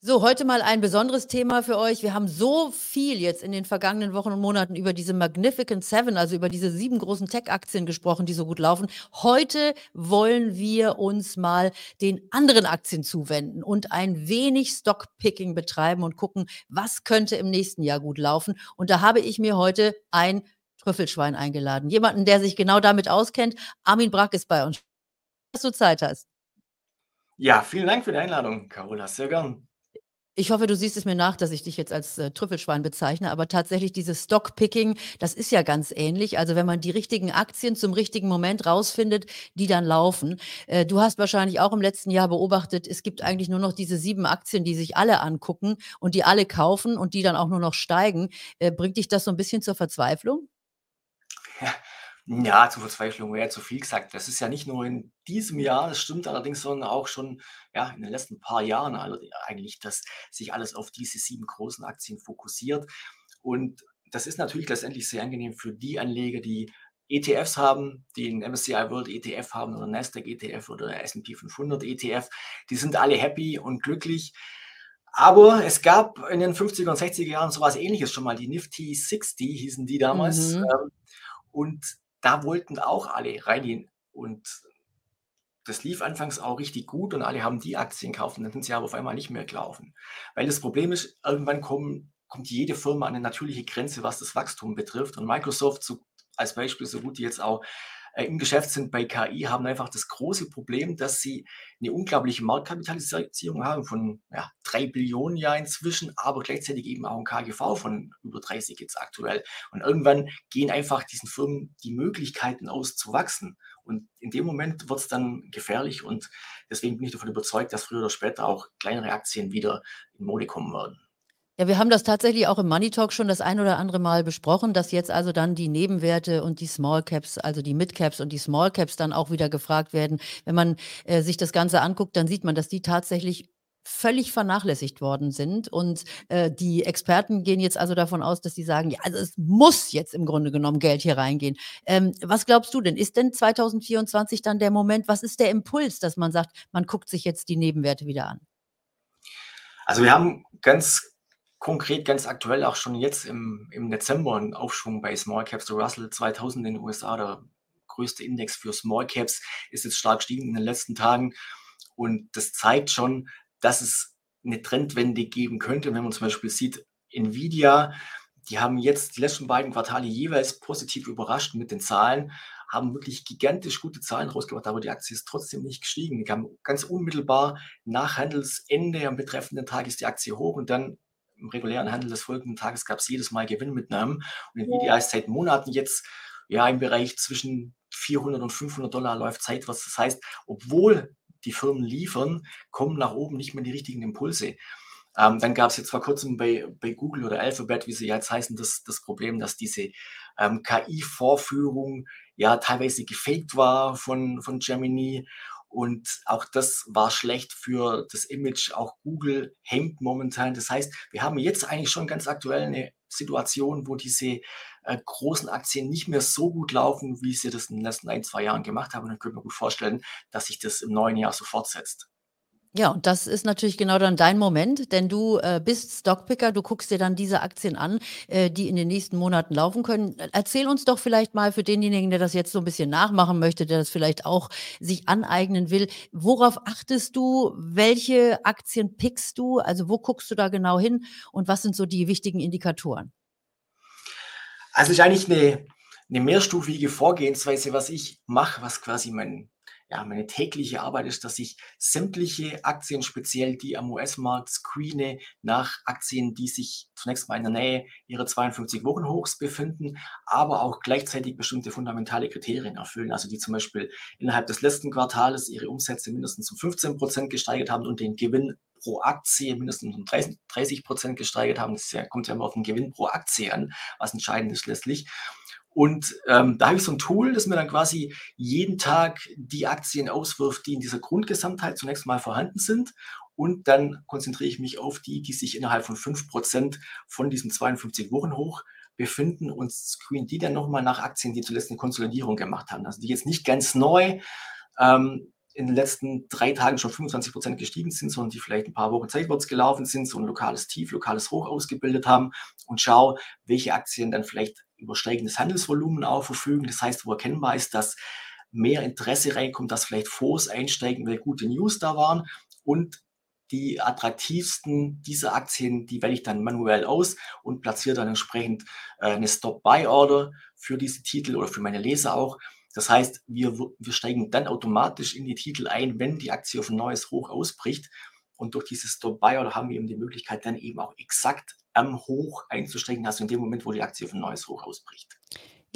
So, heute mal ein besonderes Thema für euch. Wir haben so viel jetzt in den vergangenen Wochen und Monaten über diese Magnificent Seven, also über diese sieben großen Tech-Aktien gesprochen, die so gut laufen. Heute wollen wir uns mal den anderen Aktien zuwenden und ein wenig Stockpicking betreiben und gucken, was könnte im nächsten Jahr gut laufen. Und da habe ich mir heute ein Trüffelschwein eingeladen. Jemanden, der sich genau damit auskennt. Armin Brack ist bei uns. Dass du Zeit hast. Ja, vielen Dank für die Einladung, Carola. Sehr gern. Ich hoffe, du siehst es mir nach, dass ich dich jetzt als äh, Trüffelschwein bezeichne, aber tatsächlich dieses Stockpicking, das ist ja ganz ähnlich. Also wenn man die richtigen Aktien zum richtigen Moment rausfindet, die dann laufen. Äh, du hast wahrscheinlich auch im letzten Jahr beobachtet, es gibt eigentlich nur noch diese sieben Aktien, die sich alle angucken und die alle kaufen und die dann auch nur noch steigen. Äh, bringt dich das so ein bisschen zur Verzweiflung? Ja, ja, zur Verzweiflung wäre zu viel gesagt. Das ist ja nicht nur in diesem Jahr, das stimmt allerdings, sondern auch schon ja, in den letzten paar Jahren eigentlich, dass sich alles auf diese sieben großen Aktien fokussiert. Und das ist natürlich letztendlich sehr angenehm für die Anleger, die ETFs haben, die einen MSCI World ETF haben oder Nasdaq ETF oder S&P 500 ETF. Die sind alle happy und glücklich. Aber es gab in den 50er und 60er Jahren sowas ähnliches schon mal. Die Nifty 60 hießen die damals. Mhm. Ähm, und da wollten auch alle reingehen und das lief anfangs auch richtig gut und alle haben die Aktien gekauft und dann sind sie aber auf einmal nicht mehr gelaufen. Weil das Problem ist, irgendwann kommen, kommt jede Firma an eine natürliche Grenze, was das Wachstum betrifft. Und Microsoft so, als Beispiel, so gut die jetzt auch im Geschäft sind bei KI, haben einfach das große Problem, dass sie eine unglaubliche Marktkapitalisierung haben von ja, 3 Billionen ja inzwischen, aber gleichzeitig eben auch ein KGV von über 30 jetzt aktuell. Und irgendwann gehen einfach diesen Firmen die Möglichkeiten aus zu wachsen. Und in dem Moment wird es dann gefährlich und deswegen bin ich davon überzeugt, dass früher oder später auch kleinere Aktien wieder in Mode kommen werden. Ja, wir haben das tatsächlich auch im Money Talk schon das ein oder andere Mal besprochen, dass jetzt also dann die Nebenwerte und die Small Caps, also die Mid Caps und die Small Caps dann auch wieder gefragt werden. Wenn man äh, sich das Ganze anguckt, dann sieht man, dass die tatsächlich völlig vernachlässigt worden sind. Und äh, die Experten gehen jetzt also davon aus, dass sie sagen, ja, also es muss jetzt im Grunde genommen Geld hier reingehen. Ähm, was glaubst du denn? Ist denn 2024 dann der Moment, was ist der Impuls, dass man sagt, man guckt sich jetzt die Nebenwerte wieder an? Also wir haben ganz konkret ganz aktuell auch schon jetzt im, im Dezember ein Aufschwung bei Small Caps. Der Russell 2000 in den USA, der größte Index für Small Caps, ist jetzt stark gestiegen in den letzten Tagen. Und das zeigt schon, dass es eine Trendwende geben könnte. Wenn man zum Beispiel sieht, Nvidia, die haben jetzt die letzten beiden Quartale jeweils positiv überrascht mit den Zahlen, haben wirklich gigantisch gute Zahlen rausgebracht, aber die Aktie ist trotzdem nicht gestiegen. Die haben ganz unmittelbar nach Handelsende am betreffenden Tag ist die Aktie hoch und dann im regulären Handel des folgenden Tages gab es jedes Mal Gewinnmitnahmen. Und Nvidia ist seit Monaten jetzt ja im Bereich zwischen 400 und 500 Dollar läuft zeitwärts. Das heißt, obwohl die Firmen liefern, kommen nach oben nicht mehr die richtigen Impulse. Ähm, dann gab es jetzt vor kurzem bei, bei Google oder Alphabet, wie sie jetzt heißen, das, das Problem, dass diese ähm, KI-Vorführung ja teilweise gefaked war von, von Gemini und auch das war schlecht für das Image. Auch Google hängt momentan. Das heißt, wir haben jetzt eigentlich schon ganz aktuell eine Situation, wo diese äh, großen Aktien nicht mehr so gut laufen, wie sie das in den letzten ein, zwei Jahren gemacht haben. Und dann können wir gut vorstellen, dass sich das im neuen Jahr so fortsetzt. Ja, und das ist natürlich genau dann dein Moment, denn du äh, bist Stockpicker, du guckst dir dann diese Aktien an, äh, die in den nächsten Monaten laufen können. Erzähl uns doch vielleicht mal für denjenigen, der das jetzt so ein bisschen nachmachen möchte, der das vielleicht auch sich aneignen will, worauf achtest du, welche Aktien pickst du, also wo guckst du da genau hin und was sind so die wichtigen Indikatoren? Also ist eigentlich eine, eine mehrstufige Vorgehensweise, was ich mache, was quasi mein ja, meine tägliche Arbeit ist, dass ich sämtliche Aktien, speziell die am US-Markt, screene nach Aktien, die sich zunächst mal in der Nähe ihrer 52 Wochen Hochs befinden, aber auch gleichzeitig bestimmte fundamentale Kriterien erfüllen. Also die zum Beispiel innerhalb des letzten Quartals ihre Umsätze mindestens um 15 Prozent gesteigert haben und den Gewinn pro Aktie mindestens um 30 Prozent gesteigert haben. Das kommt ja immer auf den Gewinn pro Aktie an, was entscheidend ist letztlich. Und ähm, da habe ich so ein Tool, das mir dann quasi jeden Tag die Aktien auswirft, die in dieser Grundgesamtheit zunächst mal vorhanden sind. Und dann konzentriere ich mich auf die, die sich innerhalb von 5% von diesem 52 Wochen hoch befinden und screen die dann nochmal nach Aktien, die zuletzt eine Konsolidierung gemacht haben. Also die jetzt nicht ganz neu ähm, in den letzten drei Tagen schon 25 Prozent gestiegen sind, sondern die vielleicht ein paar Wochen zeitwärts gelaufen sind, so ein lokales Tief, lokales Hoch ausgebildet haben und schau, welche Aktien dann vielleicht über steigendes Handelsvolumen auch verfügen. Das heißt, wo erkennbar ist, dass mehr Interesse reinkommt, dass vielleicht Fonds einsteigen, weil gute News da waren und die attraktivsten dieser Aktien, die wähle ich dann manuell aus und platziere dann entsprechend äh, eine Stop-Buy-Order für diese Titel oder für meine Leser auch. Das heißt, wir, wir steigen dann automatisch in die Titel ein, wenn die Aktie auf ein neues Hoch ausbricht. Und durch dieses Stop-Buy-Order haben wir eben die Möglichkeit, dann eben auch exakt am Hoch einzusteigen, also in dem Moment, wo die Aktie auf ein neues Hoch ausbricht.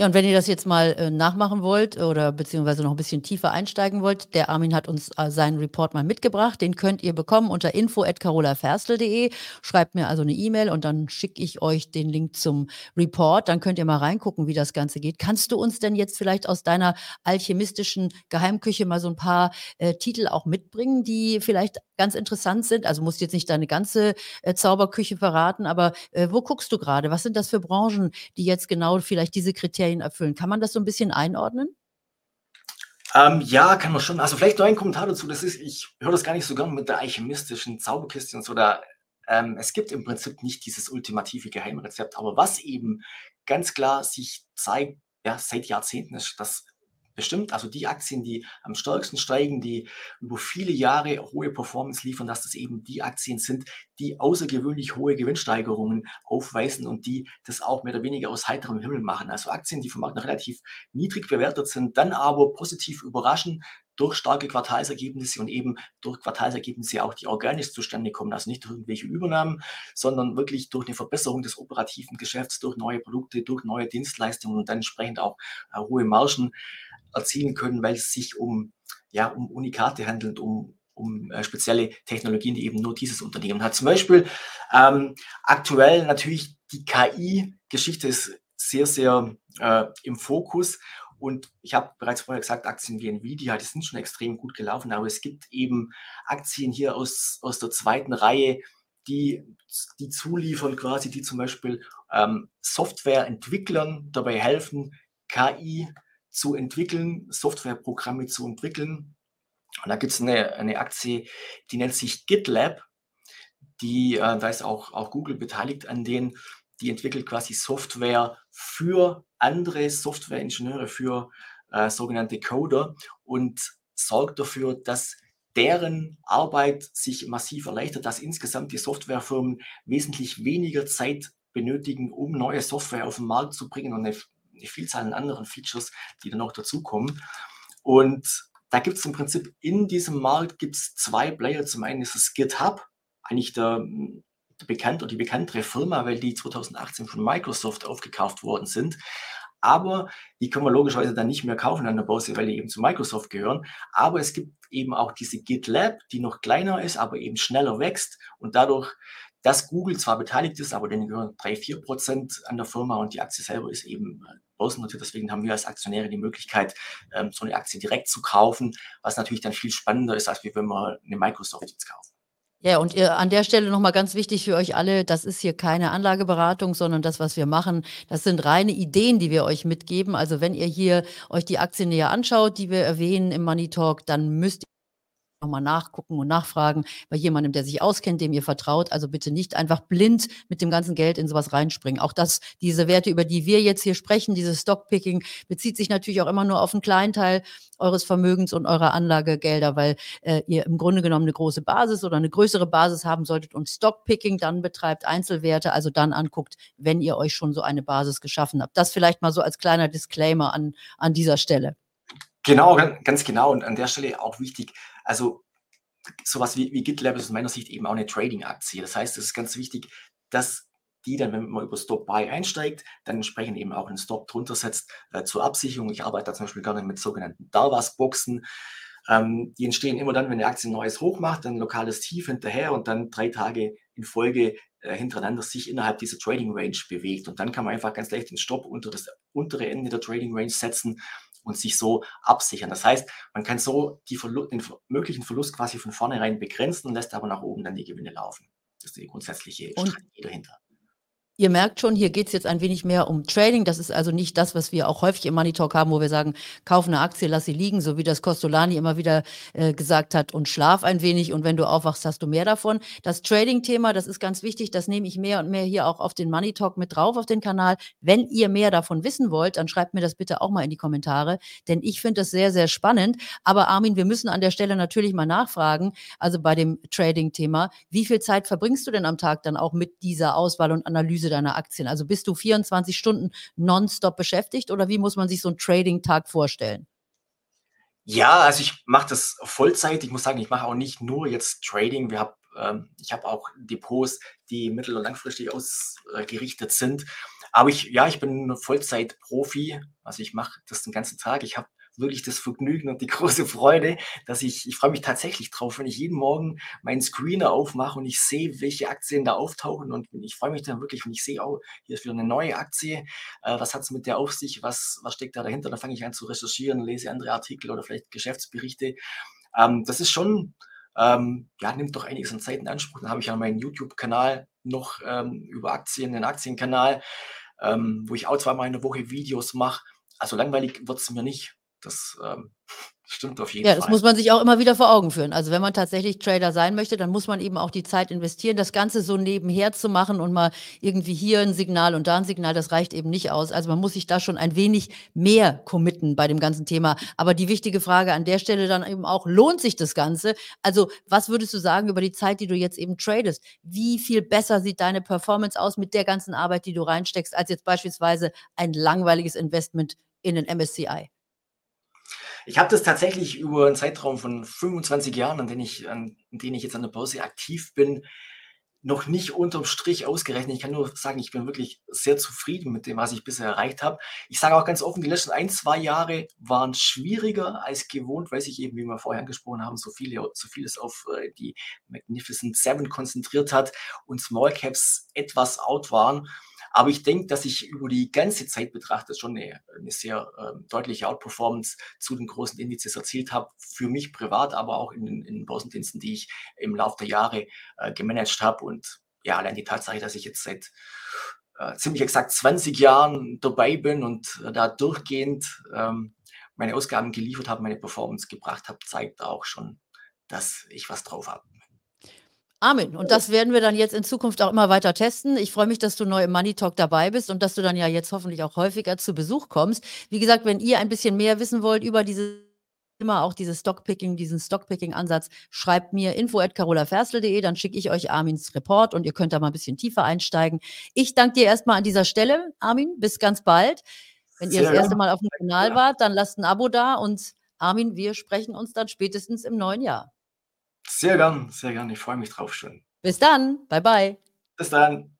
Ja, und wenn ihr das jetzt mal äh, nachmachen wollt oder beziehungsweise noch ein bisschen tiefer einsteigen wollt, der Armin hat uns äh, seinen Report mal mitgebracht. Den könnt ihr bekommen unter info.carolaferstel.de. Schreibt mir also eine E-Mail und dann schicke ich euch den Link zum Report. Dann könnt ihr mal reingucken, wie das Ganze geht. Kannst du uns denn jetzt vielleicht aus deiner alchemistischen Geheimküche mal so ein paar äh, Titel auch mitbringen, die vielleicht ganz interessant sind? Also musst jetzt nicht deine ganze äh, Zauberküche verraten, aber äh, wo guckst du gerade? Was sind das für Branchen, die jetzt genau vielleicht diese Kriterien Kriterien erfüllen. Kann man das so ein bisschen einordnen? Ähm, ja, kann man schon. Also vielleicht noch ein Kommentar dazu. Das ist, ich höre das gar nicht so gern mit der alchemistischen Zauberkiste und so. Da, ähm, es gibt im Prinzip nicht dieses ultimative Geheimrezept. Aber was eben ganz klar sich zeigt, ja, seit Jahrzehnten ist, dass bestimmt, also die Aktien, die am stärksten steigen, die über viele Jahre hohe Performance liefern, dass das eben die Aktien sind, die außergewöhnlich hohe Gewinnsteigerungen aufweisen und die das auch mehr oder weniger aus heiterem Himmel machen. Also Aktien, die vom Markt noch relativ niedrig bewertet sind, dann aber positiv überraschen durch starke Quartalsergebnisse und eben durch Quartalsergebnisse auch die organisch zustande kommen, also nicht durch irgendwelche Übernahmen, sondern wirklich durch eine Verbesserung des operativen Geschäfts, durch neue Produkte, durch neue Dienstleistungen und dann entsprechend auch äh, hohe Margen erzielen können, weil es sich um, ja, um Unikate handelt, um, um äh, spezielle Technologien, die eben nur dieses Unternehmen hat. Zum Beispiel ähm, aktuell natürlich die KI-Geschichte ist sehr, sehr äh, im Fokus. Und ich habe bereits vorher gesagt, Aktien wie Nvidia, die sind schon extrem gut gelaufen, aber es gibt eben Aktien hier aus, aus der zweiten Reihe, die, die zuliefern quasi, die zum Beispiel ähm, Softwareentwicklern dabei helfen, KI zu entwickeln, Softwareprogramme zu entwickeln. Und da gibt es eine, eine Aktie, die nennt sich GitLab. Die, äh, da ist auch, auch Google beteiligt an denen. Die entwickelt quasi Software für andere Softwareingenieure, für äh, sogenannte Coder und sorgt dafür, dass deren Arbeit sich massiv erleichtert, dass insgesamt die Softwarefirmen wesentlich weniger Zeit benötigen, um neue Software auf den Markt zu bringen und eine eine Vielzahl an anderen Features, die dann noch dazukommen. Und da gibt es im Prinzip in diesem Markt gibt's zwei Player. Zum einen ist es GitHub, eigentlich der, der bekannte oder die bekanntere Firma, weil die 2018 von Microsoft aufgekauft worden sind. Aber die können wir logischerweise dann nicht mehr kaufen an der Börse, weil die eben zu Microsoft gehören. Aber es gibt eben auch diese GitLab, die noch kleiner ist, aber eben schneller wächst und dadurch dass Google zwar beteiligt ist, aber denen gehören 3, 4 Prozent an der Firma und die Aktie selber ist eben äh, börsennotiert. Deswegen haben wir als Aktionäre die Möglichkeit, ähm, so eine Aktie direkt zu kaufen, was natürlich dann viel spannender ist, als wenn wir eine Microsoft jetzt kaufen. Ja, und ihr, an der Stelle nochmal ganz wichtig für euch alle, das ist hier keine Anlageberatung, sondern das, was wir machen, das sind reine Ideen, die wir euch mitgeben. Also wenn ihr hier euch die Aktien näher anschaut, die wir erwähnen im Money Talk, dann müsst ihr nochmal nachgucken und nachfragen bei jemandem, der sich auskennt, dem ihr vertraut. Also bitte nicht einfach blind mit dem ganzen Geld in sowas reinspringen. Auch das, diese Werte, über die wir jetzt hier sprechen, dieses Stockpicking, bezieht sich natürlich auch immer nur auf einen kleinen Teil eures Vermögens und eurer Anlagegelder, weil äh, ihr im Grunde genommen eine große Basis oder eine größere Basis haben solltet und Stockpicking dann betreibt, Einzelwerte, also dann anguckt, wenn ihr euch schon so eine Basis geschaffen habt. Das vielleicht mal so als kleiner Disclaimer an, an dieser Stelle. Genau, ganz genau. Und an der Stelle auch wichtig, also sowas wie, wie GitLab ist aus meiner Sicht eben auch eine Trading-Aktie. Das heißt, es ist ganz wichtig, dass die dann, wenn man über Stop Buy einsteigt, dann entsprechend eben auch einen Stop drunter setzt äh, zur Absicherung. Ich arbeite da zum Beispiel gerne mit sogenannten Darvas-Boxen. Ähm, die entstehen immer dann, wenn eine Aktie ein neues Hoch macht, dann ein lokales Tief hinterher und dann drei Tage in Folge äh, hintereinander sich innerhalb dieser Trading Range bewegt. Und dann kann man einfach ganz leicht den Stop unter das untere Ende der Trading Range setzen und sich so absichern. Das heißt, man kann so die Verlu den möglichen Verlust quasi von vornherein begrenzen und lässt aber nach oben dann die Gewinne laufen. Das ist die grundsätzliche und, Strategie dahinter. Ihr merkt schon, hier geht es jetzt ein wenig mehr um Trading. Das ist also nicht das, was wir auch häufig im Money Talk haben, wo wir sagen, kauf eine Aktie, lass sie liegen, so wie das Costolani immer wieder äh, gesagt hat und schlaf ein wenig und wenn du aufwachst, hast du mehr davon. Das Trading-Thema, das ist ganz wichtig, das nehme ich mehr und mehr hier auch auf den Money Talk mit drauf auf den Kanal. Wenn ihr mehr davon wissen wollt, dann schreibt mir das bitte auch mal in die Kommentare, denn ich finde das sehr, sehr spannend. Aber Armin, wir müssen an der Stelle natürlich mal nachfragen, also bei dem Trading-Thema, wie viel Zeit verbringst du denn am Tag dann auch mit dieser Auswahl und Analyse Analyse deiner Aktien? Also bist du 24 Stunden nonstop beschäftigt oder wie muss man sich so einen Trading-Tag vorstellen? Ja, also ich mache das Vollzeit. Ich muss sagen, ich mache auch nicht nur jetzt Trading. Wir haben, ähm, ich habe auch Depots, die mittel- und langfristig ausgerichtet sind. Aber ich, ja, ich bin Vollzeit-Profi. Also ich mache das den ganzen Tag. Ich habe wirklich das Vergnügen und die große Freude, dass ich, ich freue mich tatsächlich drauf, wenn ich jeden Morgen meinen Screener aufmache und ich sehe, welche Aktien da auftauchen und ich freue mich dann wirklich, wenn ich sehe, oh, hier ist wieder eine neue Aktie, äh, was hat es mit der auf sich, was, was steckt da dahinter, dann fange ich an zu recherchieren, lese andere Artikel oder vielleicht Geschäftsberichte. Ähm, das ist schon, ähm, ja, nimmt doch einiges an Zeit in Anspruch. Dann habe ich ja meinen YouTube-Kanal noch ähm, über Aktien, einen Aktienkanal, ähm, wo ich auch zweimal in der Woche Videos mache. Also langweilig wird es mir nicht. Das ähm, stimmt auf jeden Ja, Fall. das muss man sich auch immer wieder vor Augen führen. Also wenn man tatsächlich Trader sein möchte, dann muss man eben auch die Zeit investieren, das Ganze so nebenher zu machen und mal irgendwie hier ein Signal und da ein Signal, das reicht eben nicht aus. Also man muss sich da schon ein wenig mehr committen bei dem ganzen Thema. Aber die wichtige Frage an der Stelle dann eben auch, lohnt sich das Ganze? Also was würdest du sagen über die Zeit, die du jetzt eben tradest? Wie viel besser sieht deine Performance aus mit der ganzen Arbeit, die du reinsteckst, als jetzt beispielsweise ein langweiliges Investment in den MSCI? Ich habe das tatsächlich über einen Zeitraum von 25 Jahren, an denen ich, an denen ich jetzt an der Börse aktiv bin, noch nicht unterm Strich ausgerechnet. Ich kann nur sagen, ich bin wirklich sehr zufrieden mit dem, was ich bisher erreicht habe. Ich sage auch ganz offen, die letzten ein, zwei Jahre waren schwieriger als gewohnt, weil sich eben, wie wir vorher angesprochen haben, so, viele, so vieles auf äh, die Magnificent Seven konzentriert hat und Small Caps etwas out waren. Aber ich denke, dass ich über die ganze Zeit betrachtet schon eine, eine sehr äh, deutliche Outperformance zu den großen Indizes erzielt habe. Für mich privat, aber auch in, in den Börsendiensten, die ich im Laufe der Jahre äh, gemanagt habe. Und ja, allein die Tatsache, dass ich jetzt seit äh, ziemlich exakt 20 Jahren dabei bin und da durchgehend ähm, meine Ausgaben geliefert habe, meine Performance gebracht habe, zeigt auch schon, dass ich was drauf habe. Amen. Und das werden wir dann jetzt in Zukunft auch immer weiter testen. Ich freue mich, dass du neu im Money Talk dabei bist und dass du dann ja jetzt hoffentlich auch häufiger zu Besuch kommst. Wie gesagt, wenn ihr ein bisschen mehr wissen wollt über diese immer auch dieses Stockpicking, diesen Stockpicking-Ansatz, schreibt mir info at carolaferstel.de, dann schicke ich euch Armins Report und ihr könnt da mal ein bisschen tiefer einsteigen. Ich danke dir erstmal an dieser Stelle, Armin. Bis ganz bald. Wenn ihr das erste Mal auf dem Kanal wart, dann lasst ein Abo da und Armin, wir sprechen uns dann spätestens im neuen Jahr. Sehr gern, sehr gern. Ich freue mich drauf schon. Bis dann. Bye, bye. Bis dann.